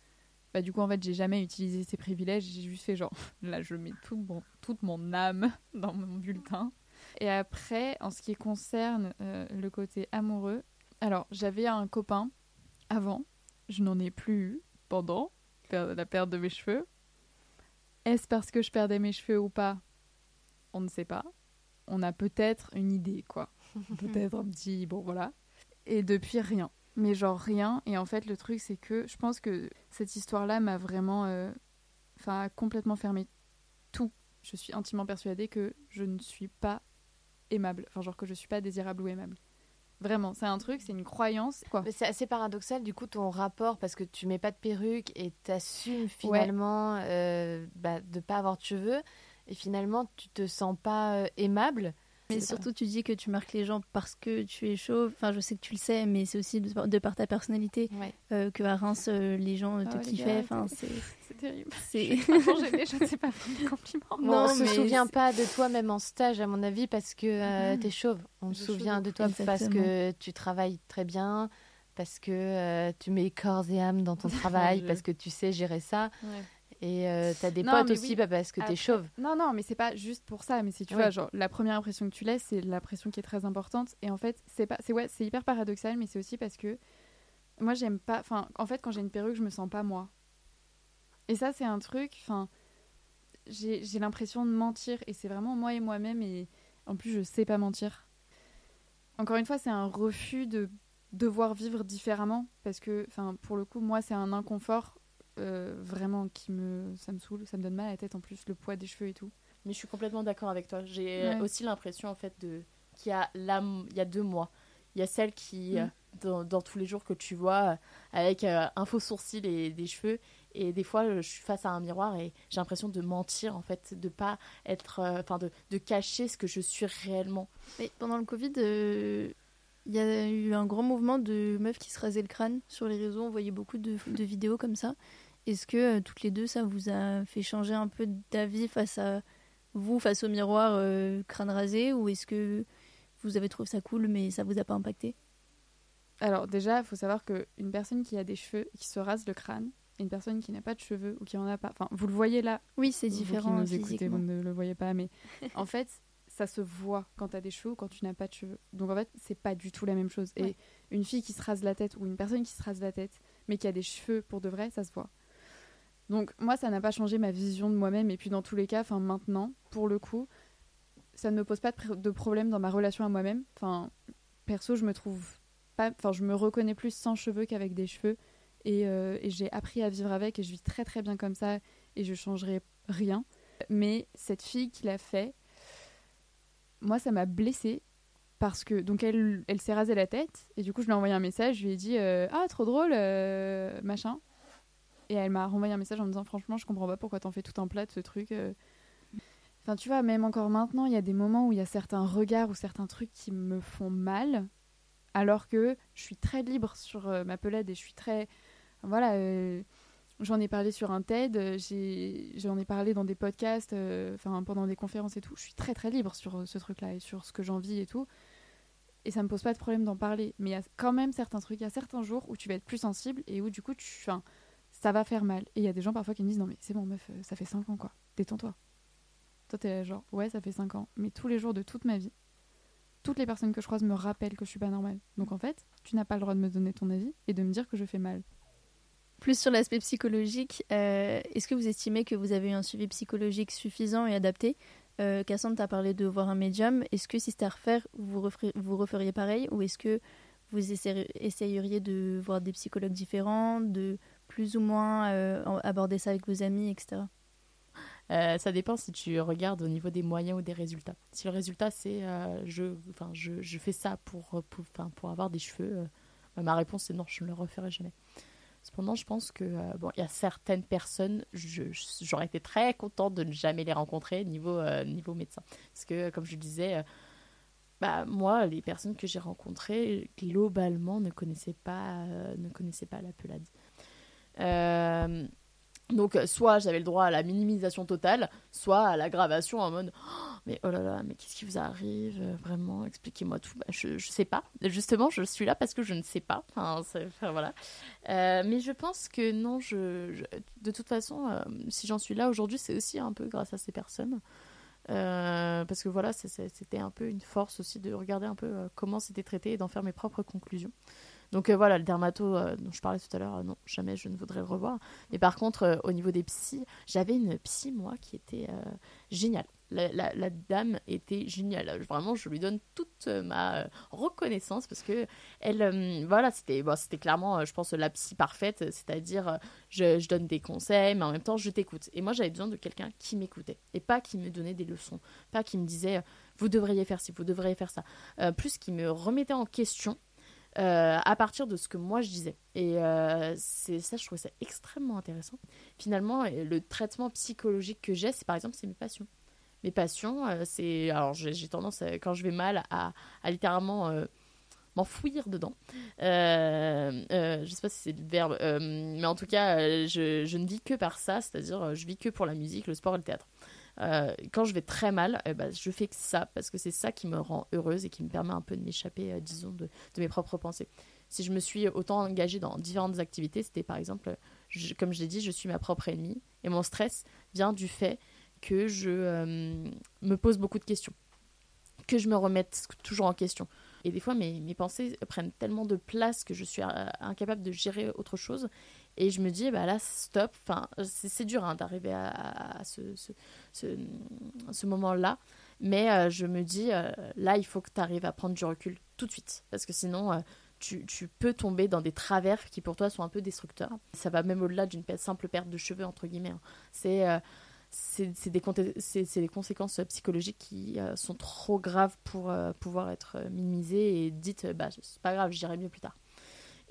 bah du coup, en fait, j'ai jamais utilisé ces privilèges, j'ai juste fait genre, là, je mets tout mon, toute mon âme dans mon bulletin. Et après, en ce qui concerne euh, le côté amoureux, alors, j'avais un copain avant, je n'en ai plus eu pendant la perte de mes cheveux. Est-ce parce que je perdais mes cheveux ou pas? On ne sait pas. On a peut-être une idée, quoi. peut-être un petit. Bon, voilà. Et depuis, rien. Mais genre rien. Et en fait, le truc, c'est que je pense que cette histoire-là m'a vraiment. Euh, enfin, complètement fermé tout. Je suis intimement persuadée que je ne suis pas aimable. Enfin, genre que je suis pas désirable ou aimable. Vraiment, c'est un truc, c'est une croyance. Quoi. C'est assez paradoxal, du coup, ton rapport, parce que tu mets pas de perruque et t'assumes finalement euh, bah, de pas avoir de cheveux, et finalement, tu te sens pas euh, aimable. Mais surtout, tu dis que tu marques les gens parce que tu es chauve. Enfin, je sais que tu le sais, mais c'est aussi de, par ta personnalité euh, que à Reims, euh, les gens euh, te oh, kiffaient. Enfin, c'est terrible. C'est. je ne sais pas compliment. Non, on ne se souvient pas de toi même en stage, à mon avis, parce que tu es chauve. On se souvient de toi parce que tu travailles très bien, parce que tu mets corps et âme dans ton travail, parce que tu sais gérer ça. Et euh, t'as des potes aussi parce que t'es chauve. Non, non, mais c'est pas juste pour ça. Mais si tu vois, genre, la première impression que tu laisses, c'est l'impression qui est très importante. Et en fait, c'est pas, c'est ouais, c'est hyper paradoxal, mais c'est aussi parce que moi, j'aime pas. Enfin, en fait, quand j'ai une perruque, je me sens pas moi. Et ça, c'est un truc. Enfin, j'ai, j'ai l'impression de mentir. Et c'est vraiment moi et moi-même. Et en plus, je sais pas mentir. Encore une fois, c'est un refus de devoir vivre différemment. Parce que, enfin, pour le coup, moi, c'est un inconfort euh, vraiment qui me ça me saoule ça me donne mal à la tête en plus le poids des cheveux et tout mais je suis complètement d'accord avec toi j'ai aussi l'impression en fait de qu'il y a là il y a deux mois il y a celle qui mm. euh, dans, tous les jours que tu vois euh, avec un faux sourcil et des cheveux et des fois je suis face à un miroir et j'ai l'impression de mentir en fait de pas être enfin de, de, cacher ce que je suis réellement mais pendant le covid il y a eu un grand mouvement de meufs qui se rasaient le crâne sur les réseaux. On voyait beaucoup de, de vidéos comme ça. Est-ce que euh, toutes les deux, ça vous a fait changer un peu d'avis face à vous, face au miroir euh, crâne rasé Ou est-ce que vous avez trouvé ça cool, mais ça vous a pas impacté? Alors, déjà, il faut savoir qu'une personne qui a des cheveux qui se rase le crâne, et une personne qui n'a pas de cheveux ou qui en a pas. Enfin, vous le voyez là. Oui, c'est différent. Vous qui nous écoutez, vous ne le voyez pas, mais en fait, ça se voit quand tu as des cheveux ou quand tu n'as pas de cheveux. Donc en fait, c'est pas du tout la même chose. Et une fille qui se rase la tête ou une personne qui se rase la tête, mais qui a des cheveux pour de vrai, ça se voit. Donc moi, ça n'a pas changé ma vision de moi-même. Et puis dans tous les cas, enfin maintenant, pour le coup, ça ne me pose pas de, problème dans ma relation à moi-même. Enfin, perso, je me trouve pas, enfin, je me reconnais plus sans cheveux qu'avec des cheveux. Et, euh, et j'ai appris à vivre avec et je vis très très bien comme ça et je changerai rien. Mais cette fille qui l'a fait, moi, ça m'a blessée parce que donc elle, elle s'est rasée la tête et du coup je lui ai envoyé un message, je lui ai dit euh, ah trop drôle euh, machin et elle m'a renvoyé un message en me disant franchement je comprends pas pourquoi t'en fais tout un plat de ce truc. Euh. Enfin tu vois même encore maintenant il y a des moments où il y a certains regards ou certains trucs qui me font mal alors que je suis très libre sur ma pelade et je suis très voilà J'en ai parlé sur un TED, euh, j'en ai, parlé dans des podcasts, euh, enfin pendant des conférences et tout. Je suis très très libre sur euh, ce truc-là et sur ce que j'en vis et tout. Et ça me pose pas de problème d'en parler. Mais il y a quand même certains trucs, il y a certains jours où tu vas être plus sensible et où du coup, tu, ça va faire mal. Et il y a des gens parfois qui me disent Non, mais c'est bon, meuf, ça fait 5 ans quoi, détends-toi. Toi, t'es genre Ouais, ça fait 5 ans. Mais tous les jours de toute ma vie, toutes les personnes que je croise me rappellent que je suis pas normale. Donc en fait, tu n'as pas le droit de me donner ton avis et de me dire que je fais mal. Plus sur l'aspect psychologique, euh, est-ce que vous estimez que vous avez eu un suivi psychologique suffisant et adapté? Euh, Cassandre t'a parlé de voir un médium. Est-ce que si c'était à refaire, vous, vous referiez pareil? Ou est-ce que vous essayeriez de voir des psychologues différents, de plus ou moins euh, aborder ça avec vos amis, etc. ça dépend si tu regardes au niveau des moyens ou des résultats. Si le résultat c'est je, je, je, fais ça pour, pour, pour avoir des cheveux, ma réponse c'est non, je ne le referai jamais. Cependant, je pense que euh, bon, il y a certaines personnes, j'aurais été très contente de ne jamais les rencontrer niveau euh, niveau médecin, parce que comme je disais, euh, bah moi, les personnes que j'ai rencontrées globalement ne connaissaient pas ne connaissaient pas la pelade. Donc, soit j'avais le droit à la minimisation totale, soit à l'aggravation en mode oh, Mais oh là là, mais qu'est-ce qui vous arrive Vraiment, expliquez-moi tout. Bah, je, je sais pas. Justement, je suis là parce que je ne sais pas. Enfin, voilà. Euh, mais je pense que non, je, de toute façon, euh, si j'en suis là aujourd'hui, c'est aussi un peu grâce à ces personnes. Euh, parce que voilà, c'était un peu une force aussi de regarder un peu comment c'était traité et d'en faire mes propres conclusions. Donc euh, voilà, le dermato euh, dont je parlais tout à l'heure, euh, non, jamais je ne voudrais le revoir. Mais par contre, au niveau des psys, j'avais une psy, moi, qui était géniale. La, dame était géniale. Vraiment, je lui donne toute ma reconnaissance parce que elle, voilà, c'était, clairement, je pense, la psy parfaite. C'est-à-dire, je, je, donne des conseils, mais en même temps, je t'écoute. Et moi, j'avais besoin de quelqu'un qui m'écoutait et pas qui me donnait des leçons, pas qui me disait vous devriez faire ci, vous devriez faire ça. Plus qui me remettait en question euh, à partir de ce que moi je disais. Et euh, ça, je trouvais ça extrêmement intéressant. Finalement, le traitement psychologique que j'ai, c'est par exemple, c'est mes passions. Mes passions, c'est. Alors, j'ai tendance, quand je vais mal, à, à littéralement m'enfouir dedans. Euh, euh, je sais pas si c'est le verbe, euh, mais en tout cas, euh, je, ne vis que par ça, c'est-à-dire je vis que pour la musique, le sport et le théâtre. Quand je vais très mal, bah, je fais que ça, parce que c'est ça qui me rend heureuse et qui me permet un peu de m'échapper, disons, de, de, mes propres pensées. Si je me suis autant engagée dans différentes activités, c'était par exemple, comme je l'ai dit, je suis ma propre ennemie, et mon stress vient du fait que je me pose beaucoup de questions, que je me remette toujours en question. Et des fois, mes, pensées prennent tellement de place que je suis euh, incapable de gérer autre chose. Et je me dis, bah là, stop. Enfin, c'est dur hein, d'arriver à, ce, moment-là. Mais euh, je me dis, euh, là, il faut que tu arrives à prendre du recul tout de suite. Parce que sinon, tu, tu, peux tomber dans des travers qui, pour toi, sont un peu destructeurs. Ça va même au-delà d'une simple perte de cheveux, entre guillemets. Hein. C'est des, conséquences psychologiques qui euh, sont trop graves pour euh, pouvoir être euh, minimisées et dites, bah, c'est pas grave, j'irai mieux plus tard.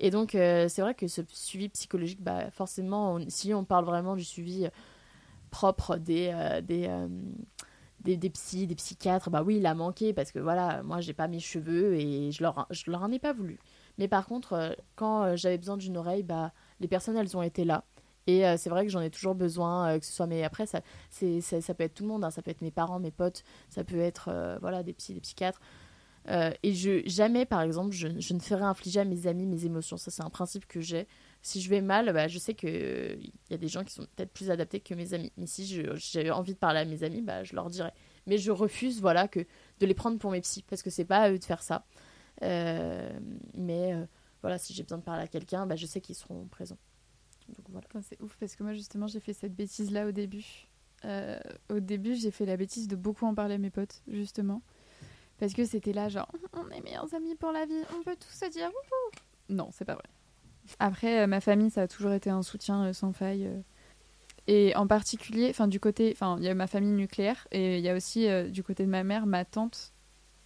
Et donc, c'est vrai que ce suivi psychologique, bah, forcément, si on parle vraiment du suivi propre des, des, des, des, psys, des psychiatres, bah oui, il a manqué parce que voilà, moi, j'ai pas mes cheveux et je leur, je leur en ai pas voulu. Mais par contre, quand j'avais besoin d'une oreille, bah, les personnes, elles ont été là et euh, c'est vrai que j'en ai toujours besoin, euh, que ce soit. Mais après, ça, c'est, ça, ça, peut être tout le monde. Hein. Ça peut être mes parents, mes potes. Ça peut être euh, voilà des psys, des psychiatres. Et je jamais, par exemple, je, ne ferai infliger à mes amis mes émotions. Ça, c'est un principe que j'ai. Si je vais mal, bah, je sais que il y a des gens qui sont peut-être plus adaptés que mes amis. Mais si j'ai envie de parler à mes amis, bah, je leur dirai. Mais je refuse, voilà, que de les prendre pour mes psys parce que c'est pas à eux de faire ça. mais voilà, si j'ai besoin de parler à quelqu'un, bah, je sais qu'ils seront présents. C'est ouf parce que moi justement j'ai fait cette bêtise là au début. Euh, au début j'ai fait la bêtise de beaucoup en parler à mes potes justement. Parce que c'était là genre on est meilleurs amis pour la vie, on peut tous se dire Non, c'est pas vrai. Après euh, ma famille ça a toujours été un soutien euh, sans faille. Et en particulier, enfin du côté, enfin il y a ma famille nucléaire et il y a aussi du côté de ma mère, ma tante,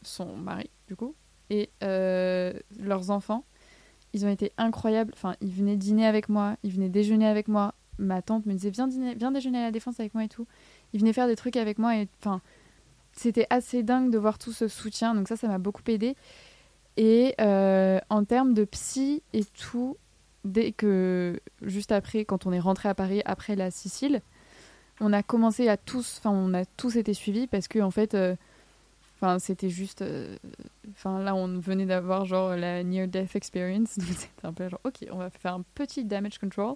son mari du coup, et leurs enfants ils ont été incroyables. Enfin, ils venaient dîner avec moi, ils venaient déjeuner avec moi. Ma tante me disait viens viens déjeuner à la défense avec moi et tout. Ils venaient faire des trucs avec moi et enfin, c'était assez dingue de voir tout ce soutien. Donc ça, ça m'a beaucoup aidé. Et euh, en termes de psy et tout, dès que juste après, quand on est rentré à Paris après la Sicile, on a commencé à tous, enfin, on a tous été suivis parce que en fait. Euh, Enfin, c'était juste. Euh, enfin, là, on venait d'avoir genre la near death experience, donc c'était un peu genre, ok, on va faire un petit damage control.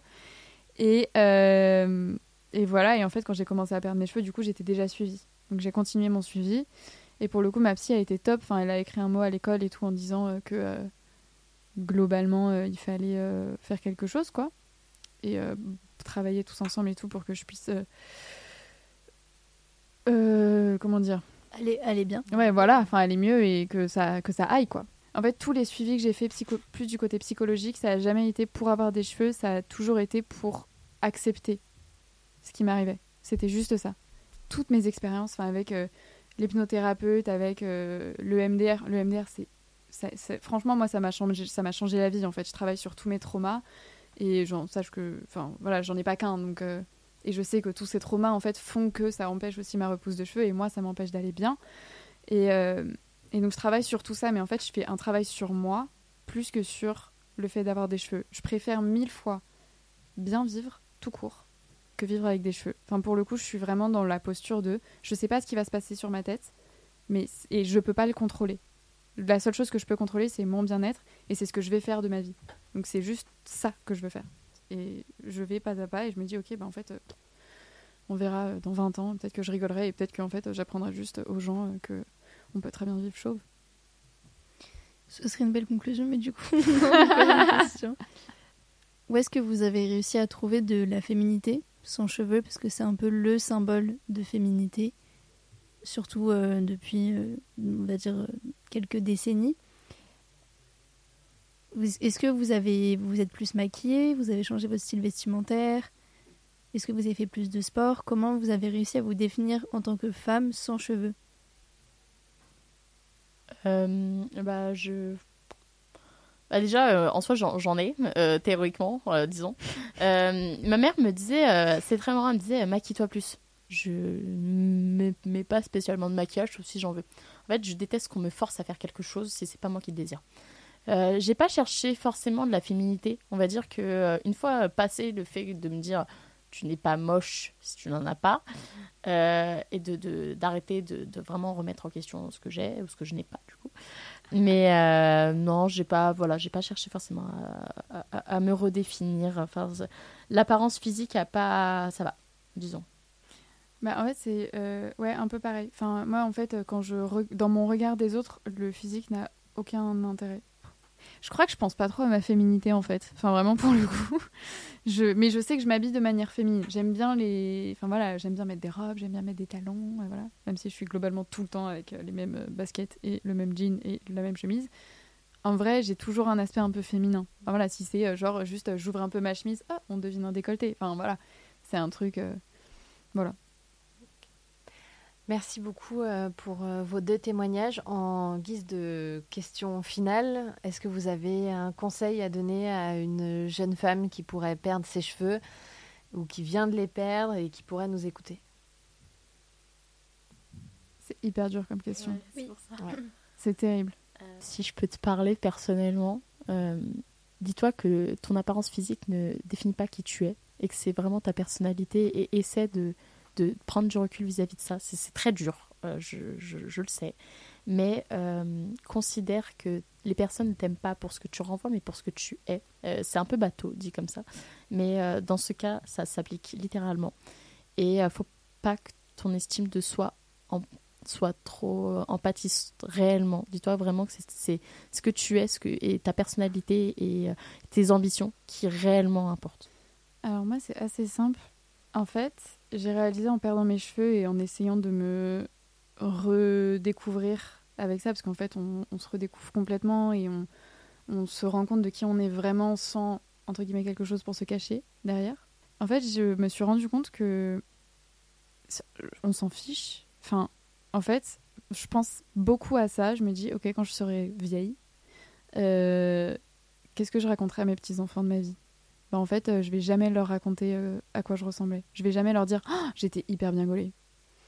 Et, et voilà. Et en fait, quand j'ai commencé à perdre mes cheveux, du coup, j'étais déjà suivie. Donc j'ai continué mon suivi. Et pour le coup, ma psy a été top. Enfin, elle a écrit un mot à l'école et tout en disant euh, que globalement, il fallait faire quelque chose, quoi. Et travailler tous ensemble et tout pour que je puisse. comment dire? Elle est, bien. Ouais, voilà, enfin, est mieux et que ça, que ça aille, quoi. En fait, tous les suivis que j'ai fait psycho plus du côté psychologique, ça n'a jamais été pour avoir des cheveux, ça a toujours été pour accepter ce qui m'arrivait. C'était juste ça. Toutes mes expériences, avec euh, l'hypnothérapeute, avec euh, le MDR, le MDR, c'est, franchement, moi, ça m'a changé, ça m'a changé la vie. En fait, je travaille sur tous mes traumas et j'en sache que, enfin, voilà, j'en ai pas qu'un, donc. Euh, et je sais que tous ces traumas, en fait, font que ça empêche aussi ma repousse de cheveux et moi, ça m'empêche d'aller bien. Et, euh, et, donc, je travaille sur tout ça, mais en fait, je fais un travail sur moi plus que sur le fait d'avoir des cheveux. Je préfère mille fois bien vivre tout court que vivre avec des cheveux. Enfin, pour le coup, je suis vraiment dans la posture de je sais pas ce qui va se passer sur ma tête, mais et je peux pas le contrôler. La seule chose que je peux contrôler, c'est mon bien-être et c'est ce que je vais faire de ma vie. Donc, c'est juste ça que je veux faire. Et je vais pas à pas et je me dis, ok, bah en fait, euh, on verra euh, dans 20 ans, peut-être que je rigolerai et peut-être qu'en fait, j'apprendrai juste aux gens euh, que on peut très bien vivre chauve. Ce serait une belle conclusion, mais du coup, Où est-ce que vous avez réussi à trouver de la féminité? Sans cheveux Parce que c'est un peu le symbole de féminité, surtout depuis, on va dire, quelques décennies. Est-ce que vous avez vous êtes plus maquillée Vous avez changé votre style vestimentaire? Est-ce que vous avez fait plus de sport? Comment vous avez réussi à vous définir en tant que femme sans cheveux? Euh, bah, je. Bah, déjà, euh, en soi, j'en ai, euh, théoriquement, euh, disons. Ma mère me disait, c'est très marrant, elle me disait, maquille-toi plus. Je ne mets pas spécialement de maquillage, sauf si j'en veux. En fait, je déteste qu'on me force à faire quelque chose si c'est pas moi qui le désire. J'ai pas cherché forcément de la féminité. On va dire que une fois passé le fait de me dire tu n'es pas moche si tu n'en as pas, et de- d'arrêter de, de vraiment remettre en question ce que j'ai ou ce que je n'ai pas du coup. Mais euh, non, j'ai pas voilà, j'ai pas cherché forcément à, me redéfinir. Enfin, l'apparence physique a pas, ça va, disons. Bah, en fait, c'est euh, ouais, un peu pareil. Enfin, moi, en fait, quand je dans mon regard des autres, le physique n'a aucun intérêt. Je crois que je pense pas trop à ma féminité, en fait. Enfin, vraiment, pour le coup. Mais je sais que je m'habille de manière féminine. J'aime bien les... Enfin, voilà, j'aime bien mettre des robes, j'aime bien mettre des talons, voilà. Même si je suis globalement tout le temps avec euh, les mêmes euh, baskets et le même jean et la même chemise. En vrai, j'ai toujours un aspect un peu féminin. Enfin, voilà, si c'est euh, genre juste j'ouvre un peu ma chemise, on devine un décolleté. Enfin, voilà. C'est un truc... Voilà. Merci beaucoup euh, pour euh, vos deux témoignages. En guise de question finale, est-ce que vous avez un conseil à donner à une jeune femme qui pourrait perdre ses cheveux ou qui vient de les perdre et qui pourrait nous écouter? C'est hyper dur comme question. Oui. C'est terrible. Si je peux te parler personnellement, euh, dis-toi que ton apparence physique ne définit pas qui tu es et que c'est vraiment ta personnalité et essaie de, de prendre du recul vis-à-vis de ça. C'est très dur, euh, je, le sais. Mais euh, considère que les personnes ne t'aiment pas pour ce que tu renvoies, mais pour ce que tu es. Euh, c'est un peu bateau, dit comme ça. Mais dans ce cas, ça s'applique littéralement. Et euh, faut pas que ton estime de soi en- soit trop empathiste réellement. Dis-toi vraiment que c'est- ce que tu es que, et ta personnalité et tes ambitions qui réellement importent. Alors moi, c'est assez simple. En fait, j'ai réalisé en perdant mes cheveux et en essayant de me redécouvrir avec ça, parce qu'en fait, on, se redécouvre complètement et on, se rend compte de qui on est vraiment sans, entre guillemets, quelque chose pour se cacher derrière. En fait, je me suis rendu compte que on s'en fiche. Enfin, en fait, je pense beaucoup à ça. Je me dis, ok, quand je serai vieille, euh, qu'est-ce que je raconterai à mes petits-enfants de ma vie? Bah, en fait, euh, je vais jamais leur raconter euh, à quoi je ressemblais. Je vais jamais leur dire Oh, j'étais hyper bien gaulée.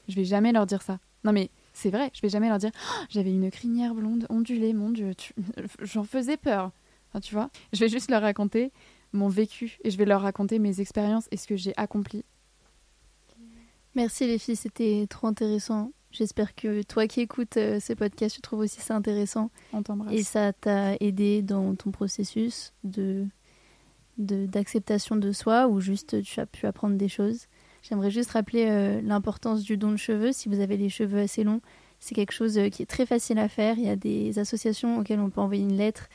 Je vais jamais leur dire ça. Non mais c'est vrai, je vais jamais leur dire Oh, j'avais une crinière blonde ondulée, mon dieu, tu- j'en faisais peur. Enfin, tu vois, je vais juste leur raconter mon vécu et je vais leur raconter mes expériences et ce que j'ai accompli. Merci les filles, c'était trop intéressant. J'espère que toi qui écoutes euh, ces podcasts, tu trouves aussi ça intéressant On t'embrasse. et ça t'a aidé dans ton processus de- d'acceptation de, soi ou juste tu as pu apprendre des choses. J'aimerais juste rappeler euh, l'importance du don de cheveux. Si vous avez les cheveux assez longs, c'est quelque chose euh, qui est très facile à faire. Il y a des associations auxquelles on peut envoyer une lettre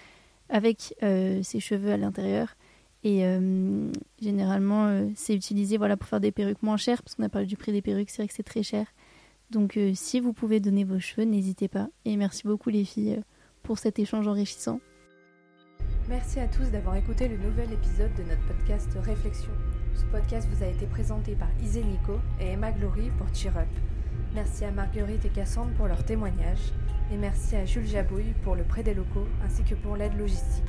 avec euh, ses cheveux à l'intérieur. Et généralement, c'est utilisé voilà, pour faire des perruques moins chères, parce qu'on a parlé du prix des perruques, c'est vrai que c'est très cher. Donc si vous pouvez donner vos cheveux, n'hésitez pas. Et merci beaucoup les filles pour cet échange enrichissant. Merci à tous d'avoir écouté le nouvel épisode de notre podcast Réflexion. Ce podcast vous a été présenté par Isée Nico et Emma Glory pour Cheer Up. Merci à Marguerite et Cassandre pour leur témoignage. Et merci à Jules Jabouille pour le prêt des locaux ainsi que pour l'aide logistique.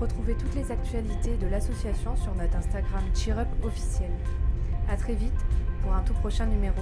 Retrouvez toutes les actualités de l'association sur notre Instagram Cheer Up officiel. A très vite pour un tout prochain numéro.